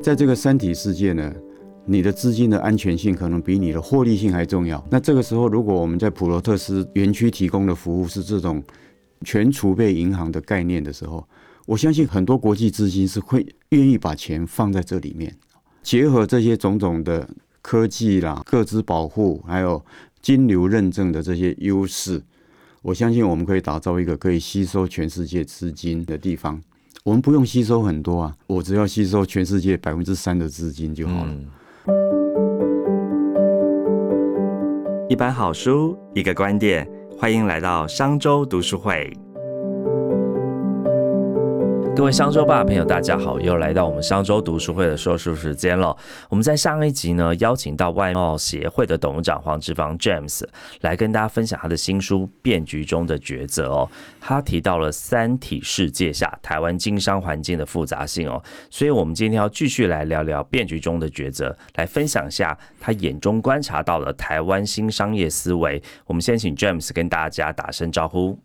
在这个三体世界呢，你的资金的安全性可能比你的获利性还重要。那这个时候，如果我们在普罗特斯园区提供的服务是这种全储备银行的概念的时候，我相信很多国际资金是会愿意把钱放在这里面，结合这些种种的科技啦、各资保护，还有金流认证的这些优势，我相信我们可以打造一个可以吸收全世界资金的地方。我们不用吸收很多啊，我只要吸收全世界百分之三的资金就好了。一本好书，一个观点，欢迎来到商周读书会。各位商周吧朋友，大家好，又来到我们商周读书会的说书时间了。我们在上一集呢，邀请到外贸协会的董事长黄志芳 James 来跟大家分享他的新书《变局中的抉择》哦。他提到了三体世界下台湾经商环境的复杂性哦，所以我们今天要继续来聊聊变局中的抉择，来分享一下他眼中观察到的台湾新商业思维。我们先请 James 跟大家打声招呼。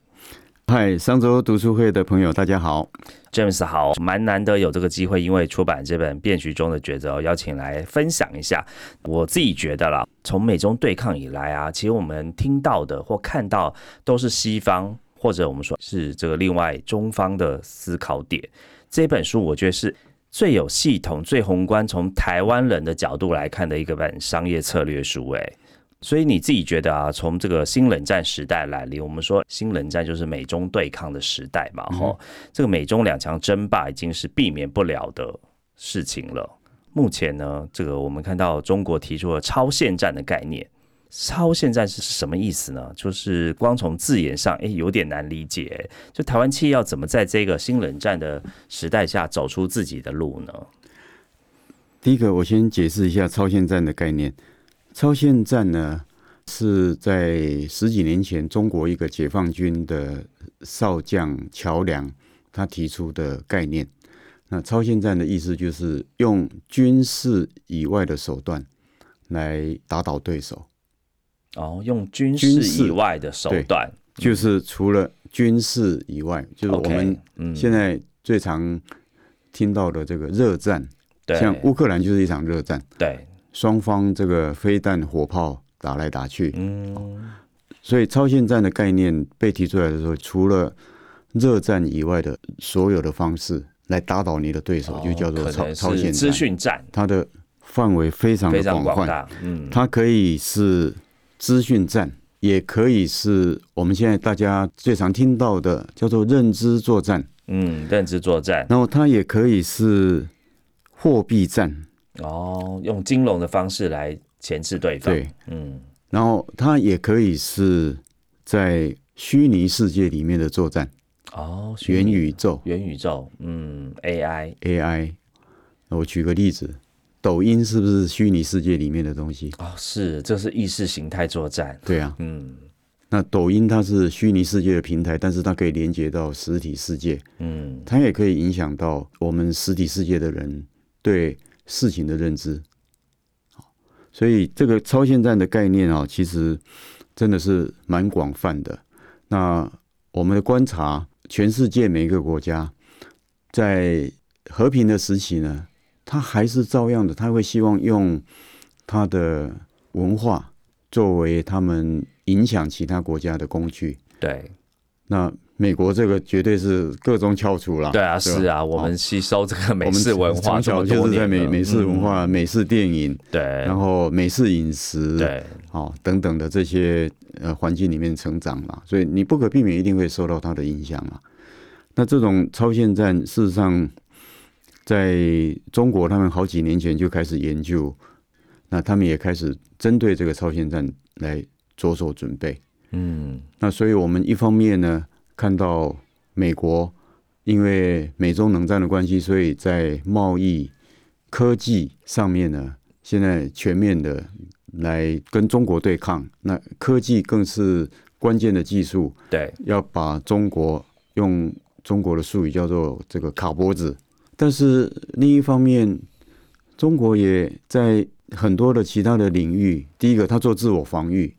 嗨，商周读书会的朋友，大家好。James 好，蛮难得有这个机会，因为出版这本《变局中的抉择》，邀请来分享一下。我自己觉得啦，从美中对抗以来啊，其实我们听到的或看到都是西方，或者我们说是这个另外中方的思考点。这本书我觉得是最有系统、最宏观，从台湾人的角度来看的一个本商业策略书。诶。所以你自己觉得啊，从这个新冷战时代来临，我们说新冷战就是美中对抗的时代嘛，吼，这个美中两强争霸已经是避免不了的事情了。目前呢，这个我们看到中国提出了超限战的概念，超限战是什么意思呢？就是光从字眼上，哎，有点难理解。就台湾企业要怎么在这个新冷战的时代下走出自己的路呢？第一个，我先解释一下超限战的概念。超限战呢，是在十几年前中国一个解放军的少将乔梁他提出的概念。那超限战的意思就是用军事以外的手段来打倒对手。哦，用军事以外的手段，就是除了军事以外，就是我们现在最常听到的这个热战，像乌克兰就是一场热战。对。双方这个飞弹、火炮打来打去，嗯，所以超限战的概念被提出来的时候，除了热战以外的所有的方式来打倒你的对手，就叫做超超限资讯战。它的范围非常的广泛，嗯，它可以是资讯战，也可以是我们现在大家最常听到的叫做认知作战，嗯，认知作战。然后它也可以是货币战。哦，用金融的方式来钳制对方。对，嗯，然后它也可以是在虚拟世界里面的作战。哦，元宇宙，元宇宙，嗯，AI，AI。我举个例子，抖音是不是虚拟世界里面的东西？哦，是，这是意识形态作战。对啊，嗯，那抖音它是虚拟世界的平台，但是它可以连接到实体世界。嗯，它也可以影响到我们实体世界的人对。事情的认知，所以这个超限战的概念啊，其实真的是蛮广泛的。那我们的观察，全世界每一个国家在和平的时期呢，他还是照样的，他会希望用他的文化作为他们影响其他国家的工具。对，那。美国这个绝对是各中翘楚了。对啊，是啊，我们吸收这个美式文化，从小就是在美美式文化、美式电影，对，然后美式饮食，对，哦等等的这些呃环境里面成长嘛，所以你不可避免一定会受到它的影响啊。那这种超限战，事实上在中国，他们好几年前就开始研究，那他们也开始针对这个超限战来着手准备。嗯，那所以我们一方面呢。看到美国因为美中冷战的关系，所以在贸易、科技上面呢，现在全面的来跟中国对抗。那科技更是关键的技术，对，要把中国用中国的术语叫做这个卡脖子。但是另一方面，中国也在很多的其他的领域，第一个，他做自我防御。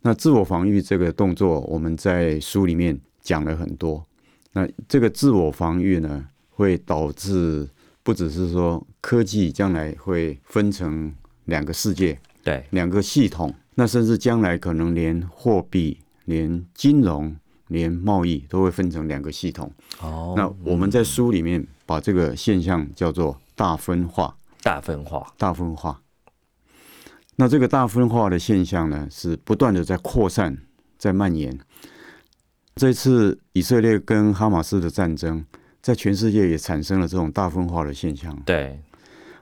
那自我防御这个动作，我们在书里面。讲了很多，那这个自我防御呢，会导致不只是说科技将来会分成两个世界、对，两个系统，那甚至将来可能连货币、连金融、连贸易都会分成两个系统。哦，那我们在书里面把这个现象叫做大分化。大分化，大分化。那这个大分化的现象呢，是不断的在扩散、在蔓延。这次以色列跟哈马斯的战争，在全世界也产生了这种大分化的现象。对，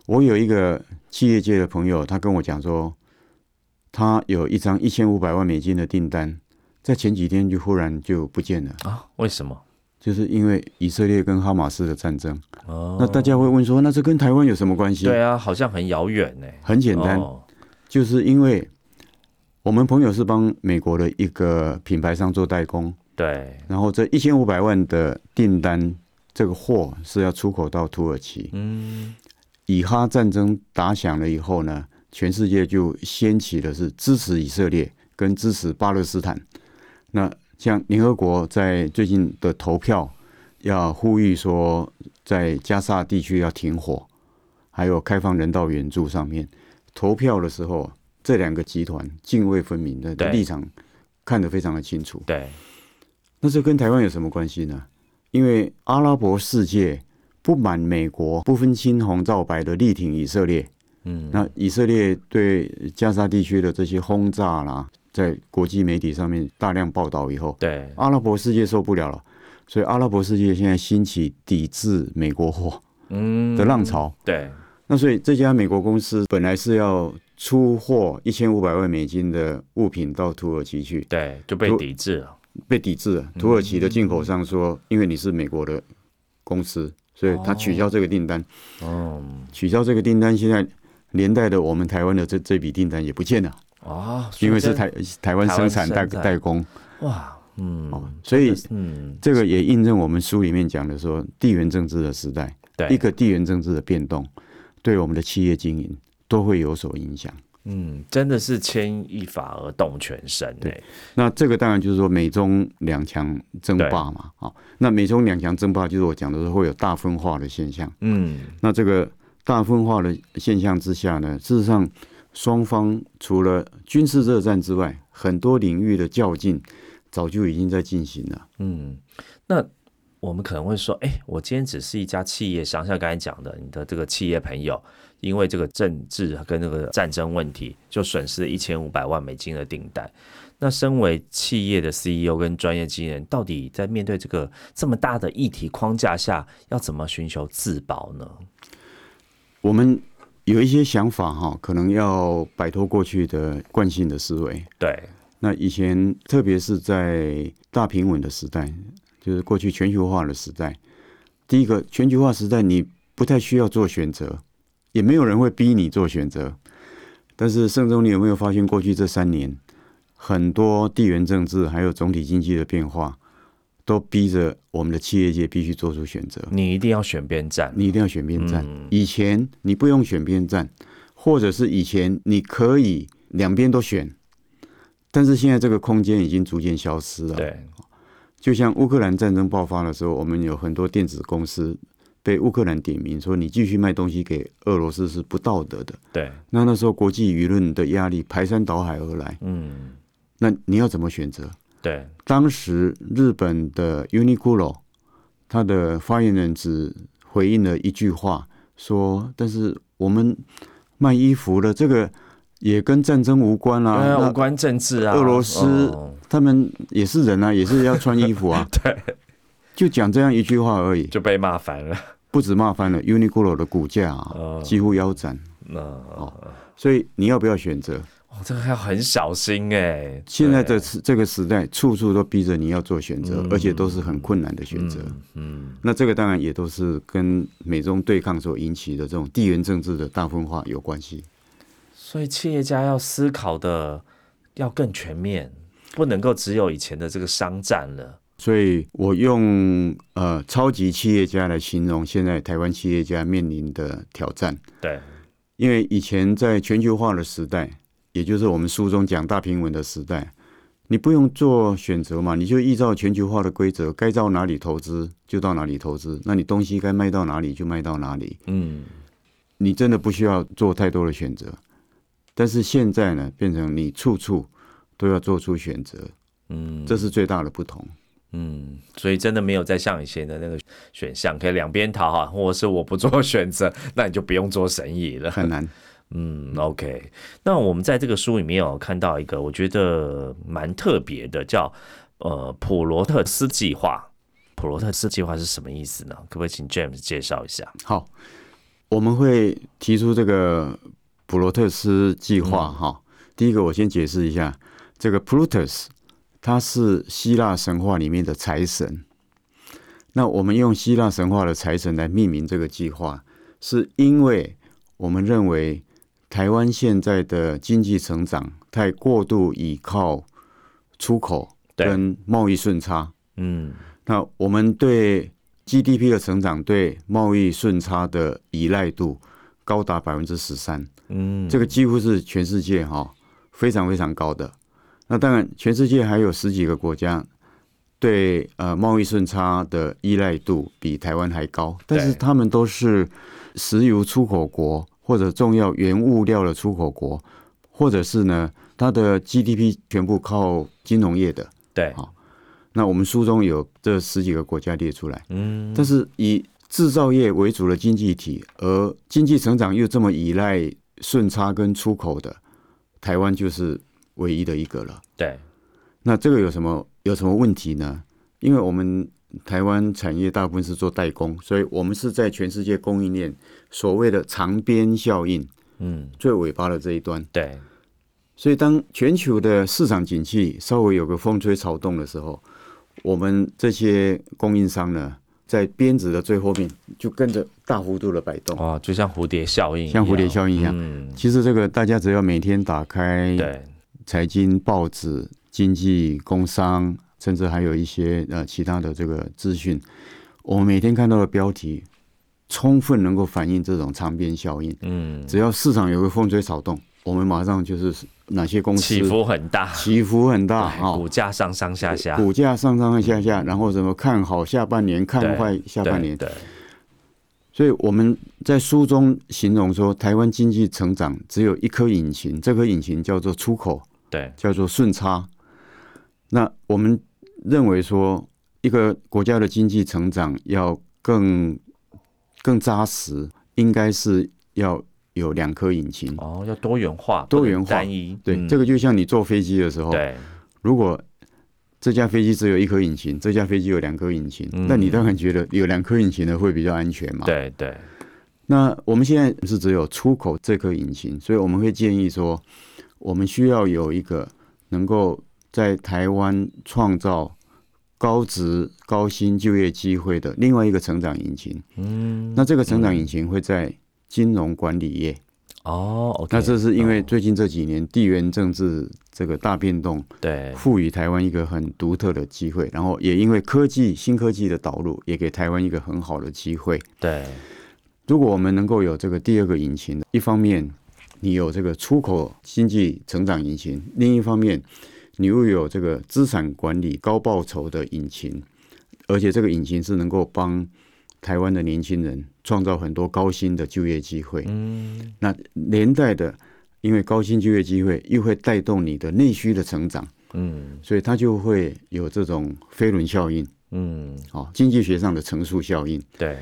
我有一个企业界的朋友，他跟我讲说，他有一张一千五百万美金的订单，在前几天就忽然就不见了，啊，为什么？就是因为以色列跟哈马斯的战争。哦，那大家会问说，那这跟台湾有什么关系？对啊，好像很遥远呢。很简单，哦就是因为我们朋友是帮美国的一个品牌商做代工，对，然后这一千五百万的订单，这个货是要出口到土耳其。嗯，以哈战争打响了以后呢，全世界就掀起的是支持以色列跟支持巴勒斯坦。那像联合国在最近的投票，要呼吁说，在加沙地区要停火，还有开放人道援助上面，投票的时候，这两个集团泾渭分明的立场看得非常的清楚。对，那这跟台湾有什么关系呢？因为阿拉伯世界不满美国不分青红皂白的力挺以色列，嗯，那以色列对加沙地区的这些轰炸啦，在国际媒体上面大量报道以后，对，阿拉伯世界受不了了，所以阿拉伯世界现在兴起抵制美国货嗯的浪潮。对，那所以这家美国公司本来是要出货一千五百万美金的物品到土耳其去，对，就被抵制了。被抵制了。土耳其的进口商说，因为你是美国的公司，所以他取消这个订单。哦，取消这个订单，现在连带的我们台湾的这这笔订单也不见了，哦，因为是台台湾生产代代工。哇，嗯，哦，所以嗯，这个也印证我们书里面讲的说，地缘政治的时代，对，一个地缘政治的变动，对我们的企业经营都会有所影响。嗯，真的是牵一发而动全身对哎，那这个当然就是说美中两强争霸嘛，好，那美中两强争霸就是我讲的是会有大分化的现象。嗯，那这个大分化的现象之下呢，事实上双方除了军事热战之外，很多领域的较劲早就已经在进行了。嗯，那我们可能会说，哎，我今天只是一家企业商，像刚才讲的，你的这个企业朋友，因为这个政治跟这个战争问题，就损失了一千五百万美金的订单。那身为企业的 CEO 跟专业经理人，到底在面对这个这么大的议题框架下，要怎么寻求自保呢？我们有一些想法哈，可能要摆脱过去的惯性的思维。对，那以前，特别是在大平稳的时代，就是过去全球化的时代，第一个全球化时代，你不太需要做选择，也没有人会逼你做选择。但是盛总，你有没有发现，过去这三年，很多地缘政治还有总体经济的变化，都逼着我们的企业界必须做出选择。你一定要选边站。你一定要选边站。嗯以前你不用选边站，或者是以前你可以两边都选，但是现在这个空间已经逐渐消失了。，对，就像乌克兰战争爆发的时候，我们有很多电子公司被乌克兰点名说你继续卖东西给俄罗斯是不道德的。对，那那时候国际舆论的压力排山倒海而来，嗯，那你要怎么选择？对，当时日本的 Uniqlo，他的发言人只回应了一句话，说：“但是我们卖衣服的这个也跟战争无关啦、啊，无关政治啊，俄罗斯哦他们也是人啊，也是要穿衣服啊。对，就讲这样一句话而已，就被骂翻了。不止骂翻了 Uniqlo 的股价啊，哦几乎腰斩。那所以你要不要选择？哦，这个要很小心哎。现在这对时这个时代，处处都逼着你要做选择，而且都是很困难的选择。嗯，那这个当然也都是跟美中对抗所引起的这种地缘政治的大分化有关系。所以企业家要思考的要更全面，不能够只有以前的这个商战了。所以我用呃超级企业家来形容现在台湾企业家面临的挑战，对，因为以前在全球化的时代，也就是我们书中讲大平稳的时代，你不用做选择嘛，你就依照全球化的规则，该到哪里投资就到哪里投资，那你东西该卖到哪里就卖到哪里。嗯，你真的不需要做太多的选择。但是现在呢，变成你处处都要做出选择，嗯，这是最大的不同。嗯，所以真的没有再像以前的那个选项，可以两边讨好，或者是我不做选择，那你就不用做生意了。很难。嗯，OK。那我们在这个书里面有看到一个我觉得蛮特别的，叫呃普罗特斯计划。普罗特斯计划是什么意思呢？可不可以请 James 介绍一下？好，我们会提出这个普罗特斯计划。哈，第一个我先解释一下，这个 Plutus 他是希腊神话里面的财神。那我们用希腊神话的财神来命名这个计划，是因为我们认为台湾现在的经济成长太过度依靠出口跟贸易顺差。嗯，那我们对 GDP 的成长对贸易顺差的依赖度高达百分之十三。嗯，这个几乎是全世界哈非常非常高的。那当然，全世界还有十几个国家对呃贸易顺差的依赖度比台湾还高，但是他们都是石油出口国或者重要原物料的出口国，或者是呢它的 GDP 全部靠金融业的。对，好那我们书中有这十几个国家列出来，嗯，但是以制造业为主的经济体，而经济成长又这么依赖顺差跟出口的，台湾就是唯一的一个了。对，那这个有什么有什么问题呢？因为我们台湾产业大部分是做代工，所以我们是在全世界供应链所谓的长边效应嗯，最尾巴的这一端。对，所以当全球的市场景气稍微有个风吹草动的时候，我们这些供应商呢，在鞭子的最后面就跟着大幅度的摆动，哦，就像蝴蝶效应，像蝴蝶效应一样。嗯，其实这个大家只要每天打开对，财经报纸、经济、工商，甚至还有一些呃其他的这个资讯，我们每天看到的标题，充分能够反映这种长边效应。嗯，只要市场有个风吹草动，我们马上就是哪些公司起伏很大，起伏很大啊，股价上上下下，股价上上下下，然后什么看好下半年，看坏下半年，对，所以我们在书中形容说，台湾经济成长只有一颗引擎，这颗引擎叫做出口，对，叫做顺差。那我们认为说，一个国家的经济成长要更更扎实，应该是要有两颗引擎。哦，要多元化，多元化单一，对，嗯这个就像你坐飞机的时候，对，如果这架飞机只有一颗引擎，这架飞机有两颗引擎，嗯那你当然觉得有两颗引擎的会比较安全嘛？。对对，那我们现在是只有出口这颗引擎，所以我们会建议说，我们需要有一个能够在台湾创造高值、高薪就业机会的另外一个成长引擎。嗯，那这个成长引擎会在金融管理业。哦那这是因为哦最近这几年地缘政治这个大变动，对，赋予台湾一个很独特的机会，然后也因为科技新科技的导入，也给台湾一个很好的机会。对，如果我们能够有这个第二个引擎，一方面你有这个出口经济成长引擎，另一方面你又有这个资产管理高报酬的引擎，而且这个引擎是能够帮台湾的年轻人创造很多高薪的就业机会。嗯，那连带的，因为高薪就业机会又会带动你的内需的成长，嗯所以它就会有这种飞轮效应，嗯，哦，经济学上的乘数效应。对，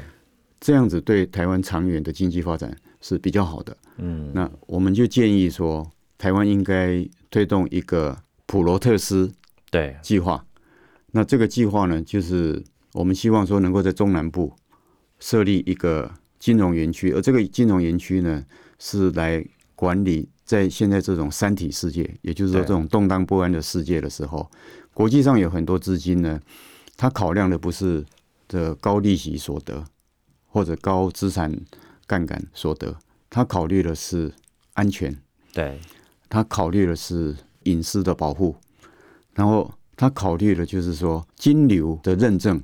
这样子对台湾长远的经济发展是比较好的。嗯，那我们就建议说，台湾应该推动一个普罗特斯对，计划。那这个计划呢，就是我们希望说能够在中南部设立一个金融园区，而这个金融园区呢，是来管理在现在这种三体世界，也就是说这种动荡不安的世界的时候，国际上有很多资金呢，它考量的不是的高利息所得或者高资产杠杆所得，它考虑的是安全，对，他考虑的是隐私的保护，然后他考虑的就是说金流的认证，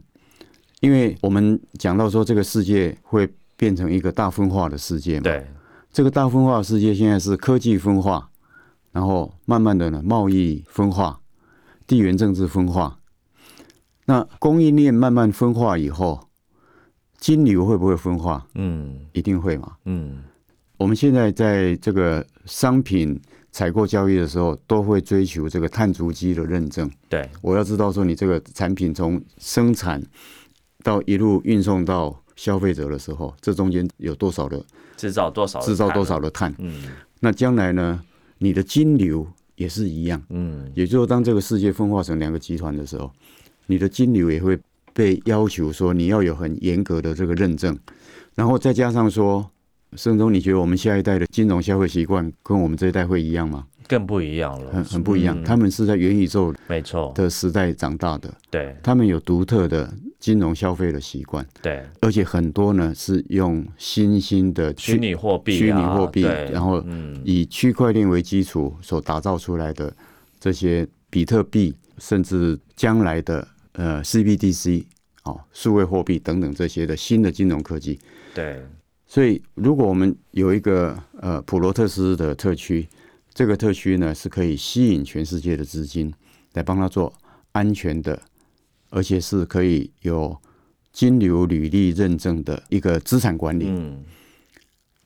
因为我们讲到说这个世界会变成一个大分化的世界嘛，对，这个大分化的世界现在是科技分化，然后慢慢的呢贸易分化，地缘政治分化，那供应链慢慢分化以后，金流会不会分化？嗯一定会嘛。嗯我们现在在这个商品采购交易的时候，都会追求这个碳足迹的认证。对，我要知道说你这个产品从生产到一路运送到消费者的时候，这中间有多少的制造多少制造多少，的碳？嗯那将来呢，你的金流也是一样。嗯也就是当这个世界分化成两个集团的时候，你的金流也会被要求说你要有很严格的这个认证，然后再加上说，盛忠，你觉得我们下一代的金融消费习惯跟我们这一代会一样吗？更不一样了，很很不一样，嗯。他们是在元宇宙没错，的时代长大的，对。他们有独特的金融消费的习惯，对，而且很多呢是用新兴的虚拟货币啊，虚拟货币然后嗯。以区块链为基础所打造出来的这些比特币，甚至将来的呃 CBDC 哦，数位货币等等这些的新的金融科技。对，所以，如果我们有一个呃普罗特斯的特区，这个特区呢是可以吸引全世界的资金来帮他做安全的，而且是可以有金流履历认证的一个资产管理。嗯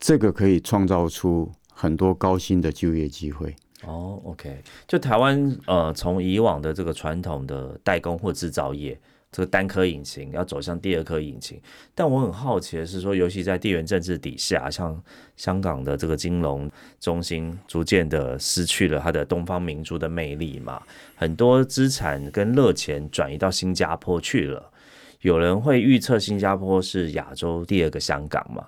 这个可以创造出很多高薪的就业机会。哦，OK，就台湾呃，从以往的这个传统的代工或制造业，这个单颗引擎要走向第二颗引擎，但我很好奇的是说，尤其在地缘政治底下，像香港的这个金融中心逐渐的失去了它的东方明珠的魅力嘛，很多资产跟热钱转移到新加坡去了。有人会预测新加坡是亚洲第二个香港嘛？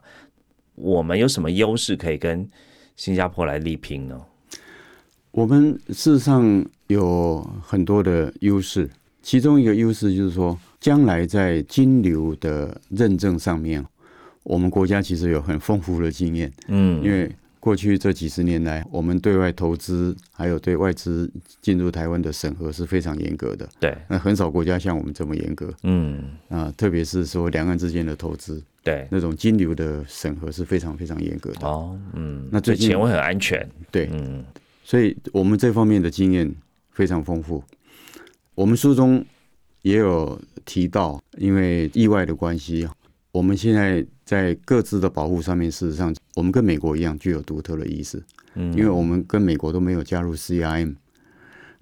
我们有什么优势可以跟新加坡来力拼呢？我们事实上有很多的优势，其中一个优势就是说，将来在金流的认证上面，我们国家其实有很丰富的经验，嗯，因为过去这几十年来，我们对外投资还有对外资进入台湾的审核是非常严格的，对，那很少国家像我们这么严格。嗯，啊，特别是说两岸之间的投资，对，那种金流的审核是非常非常严格的。哦，嗯，那最近钱会很安全，对，嗯，所以我们这方面的经验非常丰富。我们书中也有提到，因为意外的关系，我们现在在各自的保护上面，事实上我们跟美国一样具有独特的意识，嗯因为我们跟美国都没有加入 CIM，。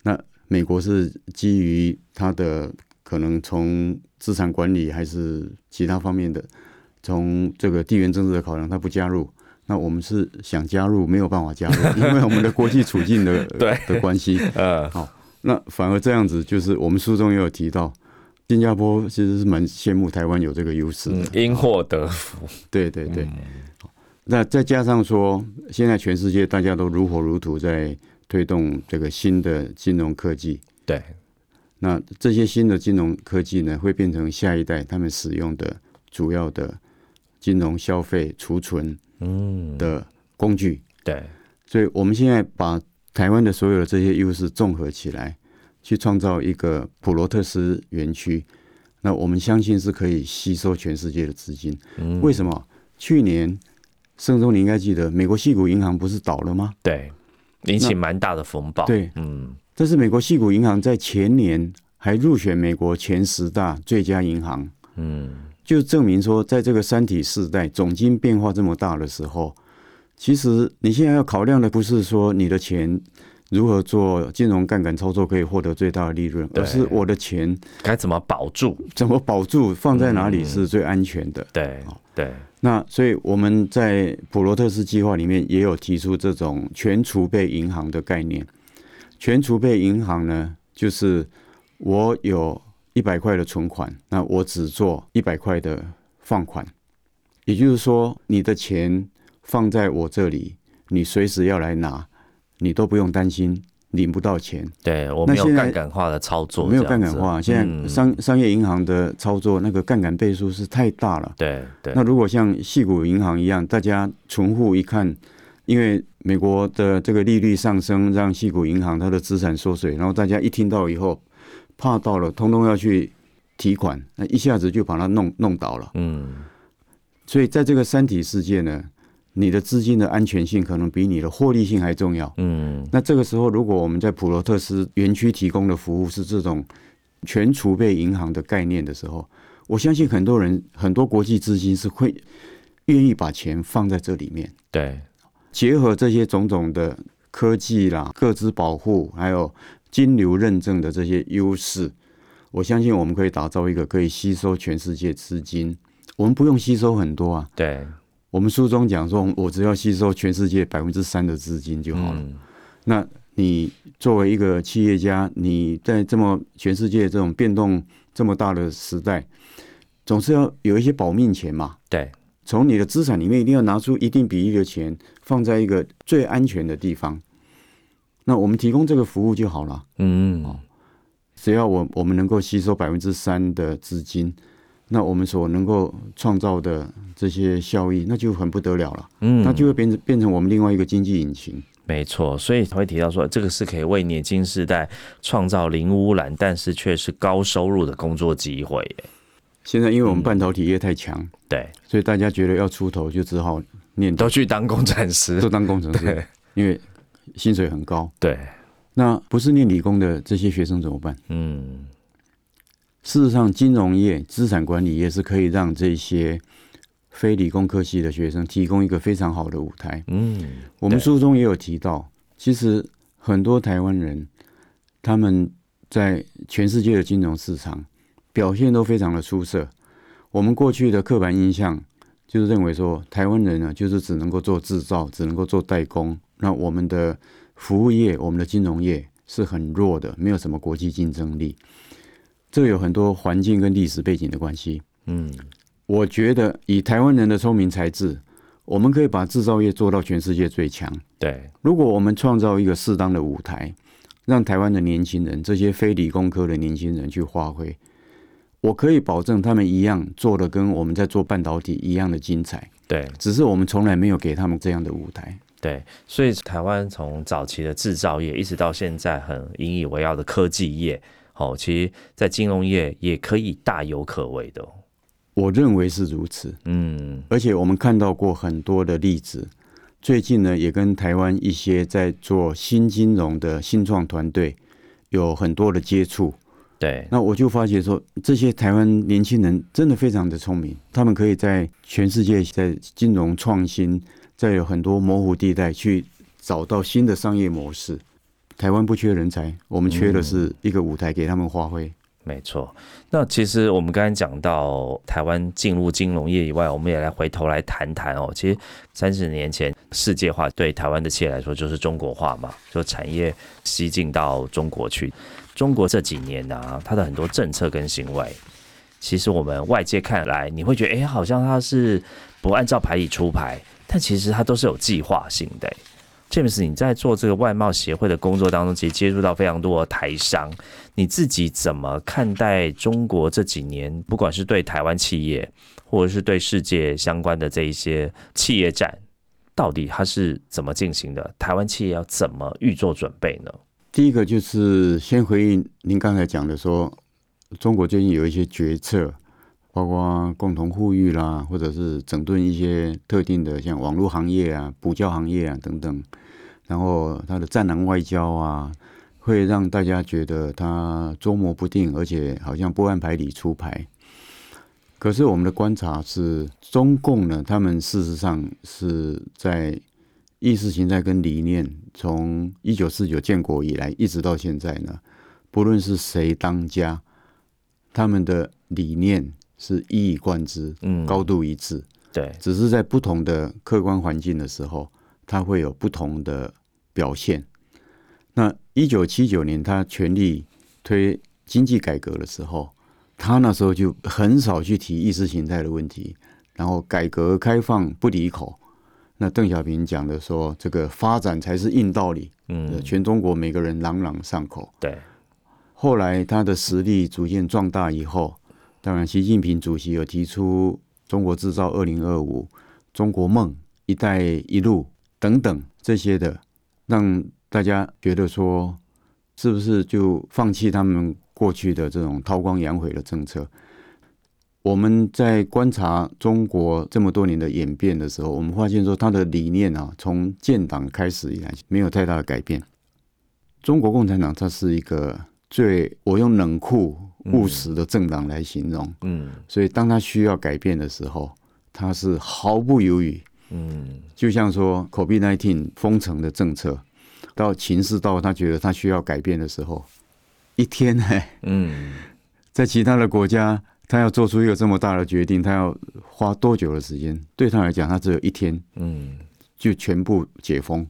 那美国是基于它的可能从资产管理还是其他方面的，从这个地缘政治的考量，它不加入。那我们是想加入，没有办法加入，因为我们的国际处境的 对的关系。呃，那反而这样子，就是我们书中也有提到，新加坡其实是蛮羡慕台湾有这个优势因祸得福，对对对。那再加上说，现在全世界大家都如火如荼在推动这个新的金融科技。对，那这些新的金融科技呢，会变成下一代他们使用的主要的金融消费储存嗯，的工具。对，所以我们现在把台湾的所有的这些优势综合起来，去创造一个普罗特斯园区。那我们相信是可以吸收全世界的资金。嗯，为什么？去年盛中你应该记得，美国系股银行不是倒了吗？对，引起蛮大的风暴，对，嗯，但是美国系股银行在前年还入选美国前十大最佳银行，嗯，就证明说，在这个三体时代总金变化这么大的时候，其实你现在要考量的不是说你的钱如何做金融杠杆操作可以获得最大的利润，而是我的钱该怎么保住？怎么保住，放在哪嗯里是最安全的。对，对，那所以我们在普罗特斯计划里面也有提出这种全储备银行的概念。全储备银行呢，就是我有一百块的存款，那我只做一百块的放款，也就是说，你的钱放在我这里，你随时要来拿，你都不用担心领不到钱。对我没有杠杆化的操作，没有杠杆化，现在嗯商商业银行的操作那个杠杆倍数是太大了。对对，那如果像细股银行一样，大家存户一看，因为美国的这个利率上升，让细股银行它的资产缩水，然后大家一听到以后，怕到了，通通要去提款，那一下子就把它弄弄倒了。嗯，所以在这个三体世界呢，你的资金的安全性可能比你的获利性还重要。嗯，那这个时候，如果我们在普罗特斯园区提供的服务是这种全储备银行的概念的时候，我相信很多人很多国际资金是会愿意把钱放在这里面。对，结合这些种种的科技啦、各资保护，还有金流认证的这些优势，我相信我们可以打造一个可以吸收全世界资金。我们不用吸收很多啊，对，我们书中讲说，我只要吸收全世界百分之三的资金就好了。嗯那你作为一个企业家，你在这么全世界这种变动这么大的时代，总是要有一些保命钱嘛。对，从你的资产里面一定要拿出一定比例的钱，放在一个最安全的地方。那我们提供这个服务就好了。嗯，只要我我们能够吸收百分之三的资金，那我们所能够创造的这些效益，那就很不得了了。嗯，那就会变成变成我们另外一个经济引擎。没错，所以才会提到说，这个是可以为年轻世代创造零污染，但是却是高收入的工作机会耶。现在因为我们半导体业太强，对，所以大家觉得要出头，就只好念都去当工程师都。当工程师，因为薪水很高。对，那不是念理工的这些学生怎么办？嗯，事实上，金融业、资产管理业是可以让这些非理工科系的学生提供一个非常好的舞台。嗯，我们书中也有提到，其实很多台湾人他们在全世界的金融市场表现都非常的出色。我们过去的刻板印象就是认为说，台湾人呢就是只能够做制造，只能够做代工，那我们的服务业、我们的金融业是很弱的，没有什么国际竞争力。这有很多环境跟历史背景的关系。嗯，我觉得以台湾人的聪明才智，我们可以把制造业做到全世界最强。对，如果我们创造一个适当的舞台，让台湾的年轻人，这些非理工科的年轻人去发挥，我可以保证他们一样做的跟我们在做半导体一样的精彩。对，只是我们从来没有给他们这样的舞台。对，所以台湾从早期的制造业，一直到现在很引以为傲的科技业，哦，其实在金融业也可以大有可为的哦。我认为是如此，嗯，而且我们看到过很多的例子。最近呢，也跟台湾一些在做新金融的新创团队有很多的接触。对，那我就发觉说，这些台湾年轻人真的非常的聪明，他们可以在全世界在金融创新，在有很多模糊地带去找到新的商业模式。台湾不缺人才，我们缺的是一个舞台给他们发挥。没错。那其实我们刚才讲到台湾进入金融业以外，我们也来回头来谈谈哦。其实三十年前世界化对台湾的企业来说就是中国化嘛，就产业吸进到中国去。中国这几年呢、它的很多政策跟行为，其实我们外界看来，你会觉得，哎、好像它是不按照牌理出牌，但其实它都是有计划性的、诶 James，你在做这个外贸协会的工作当中，其实接触到非常多的台商，你自己怎么看待中国这几年，不管是对台湾企业，或者是对世界相关的这一些企业战，到底它是怎么进行的？台湾企业要怎么预做准备呢？第一个就是先回应您刚才讲的说，中国最近有一些决策，包括共同富裕啦，或者是整顿一些特定的像网络行业啊、补教行业啊等等，然后他的战狼外交啊，会让大家觉得他捉摸不定，而且好像不按牌理出牌。可是我们的观察是，中共呢，他们事实上是在意识形态跟理念，从一九四九建国以来一直到现在呢，不论是谁当家，他们的理念是一以贯之，嗯，高度一致。对，只是在不同的客观环境的时候，它会有不同的表现。那一九七九年他全力推经济改革的时候，他那时候就很少去提意识形态的问题，然后改革开放不离口。那邓小平讲的说，这个发展才是硬道理，嗯，全中国每个人朗朗上口。对，后来他的实力逐渐壮大以后，当然习近平主席有提出“中国制造二零二五”、“中国梦”、“一带一路”等等这些的，让大家觉得说，是不是就放弃他们过去的这种韬光养晦的政策？我们在观察中国这么多年的演变的时候，我们发现说，它的理念啊，从建党开始以来没有太大的改变。中国共产党它是一个最我用冷酷务实的政党来形容，嗯，所以当他需要改变的时候，他是毫不犹豫，嗯，就像说 COVID-19 封城的政策，到情势到他觉得他需要改变的时候，一天呢，嗯，在其他的国家。他要做出一个这么大的决定，他要花多久的时间？对他来讲，他只有一天，嗯，就全部解封。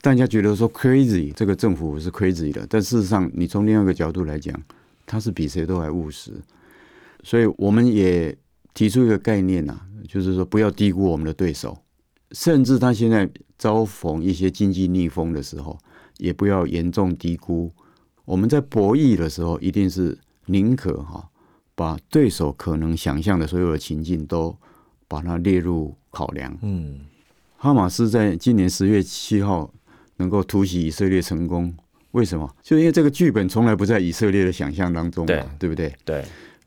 大家觉得说 crazy，这个政府是 crazy 的，但事实上，你从另外一个角度来讲，他是比谁都还务实。所以我们也提出一个概念呐，就是说不要低估我们的对手，甚至他现在遭逢一些经济逆风的时候，也不要严重低估。我们在博弈的时候，一定是宁可哈。把对手可能想象的所有的情境都把它列入考量。嗯，哈马斯在今年十月七号能够突袭以色列成功，为什么？就因为这个剧本从来不在以色列的想象当中嘛，对不对？对。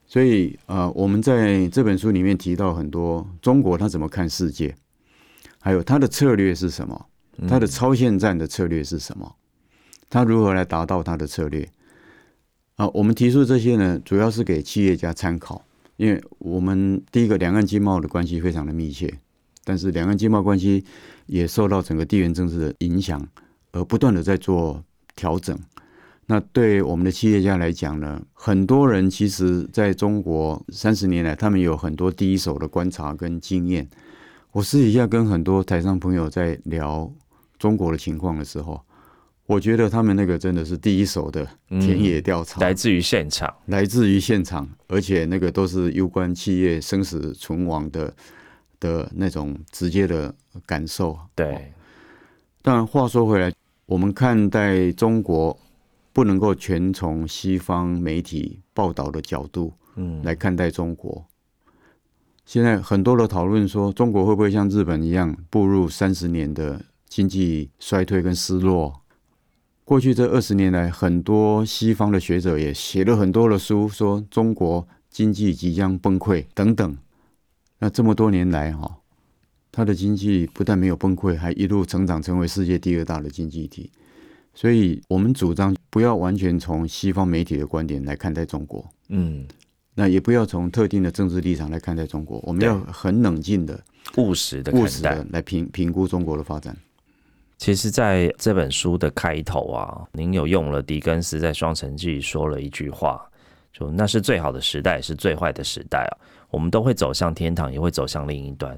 所以呃，我们在这本书里面提到很多中国他怎么看世界，还有它的策略是什么，它的超限战的策略是什么，它如何来达到它的策略。啊，我们提出这些呢，主要是给企业家参考，因为我们第一个两岸经贸的关系非常的密切，但是两岸经贸关系也受到整个地缘政治的影响，而不断的在做调整。那对我们的企业家来讲呢，很多人其实在中国三十年来，他们有很多第一手的观察跟经验。我私底下跟很多台上朋友在聊中国的情况的时候。我觉得他们那个真的是第一手的田野调查，来自于现场，来自于现场，而且那个都是有关企业生死存亡的的那种直接的感受。对，但话说回来，我们看待中国不能够全从西方媒体报道的角度，嗯，来看待中国。现在很多的讨论说，中国会不会像日本一样步入三十年的经济衰退跟失落？过去这二十年来，很多西方的学者也写了很多的书，说中国经济即将崩溃等等。那这么多年来，哈，它的经济不但没有崩溃，还一路成长，成为世界第二大的经济体。所以，我们主张不要完全从西方媒体的观点来看待中国，嗯，那也不要从特定的政治立场来看待中国。我们要很冷静的、务实的、务实的来评评估中国的发展。其实，在这本书的开头啊，您有用了狄更斯在《双城记》说了一句话，就那是最好的时代，是最坏的时代啊。我们都会走向天堂，也会走向另一端，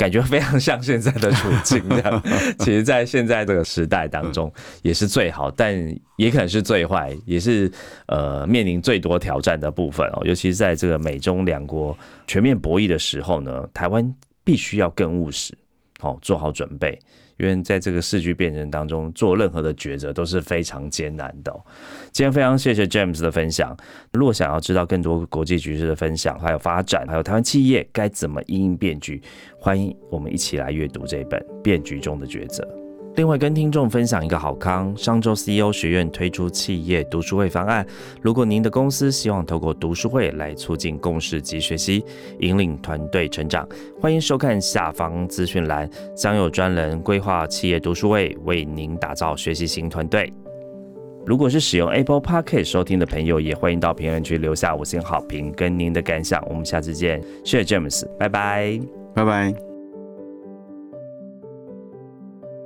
感觉非常像现在的处境。这样，其实，在现在这个时代当中，也是最好，但也可能是最坏，也是呃面临最多挑战的部分哦。尤其是在这个美中两国全面博弈的时候呢，台湾必须要更务实，好做好准备。因为在这个世局变人当中，做任何的抉择都是非常艰难的。今天非常谢谢 James 的分享。如果想要知道更多国际局势的分享，还有发展，还有台湾企业该怎么应应变局，欢迎我们一起来阅读这本《变局中的抉择》。另外，跟听众分享一个好康，上周 CEO 学院推出企业读书会方案。如果您的公司希望透过读书会来促进共识及学习，引领团队成长，欢迎收看下方资讯栏，将有专人规划企业读书会，为您打造学习型团队。如果是使用 Apple Podcast 收听的朋友，也欢迎到评论区留下五星好评跟您的感想。我们下次见，谢谢 James，拜拜，拜拜。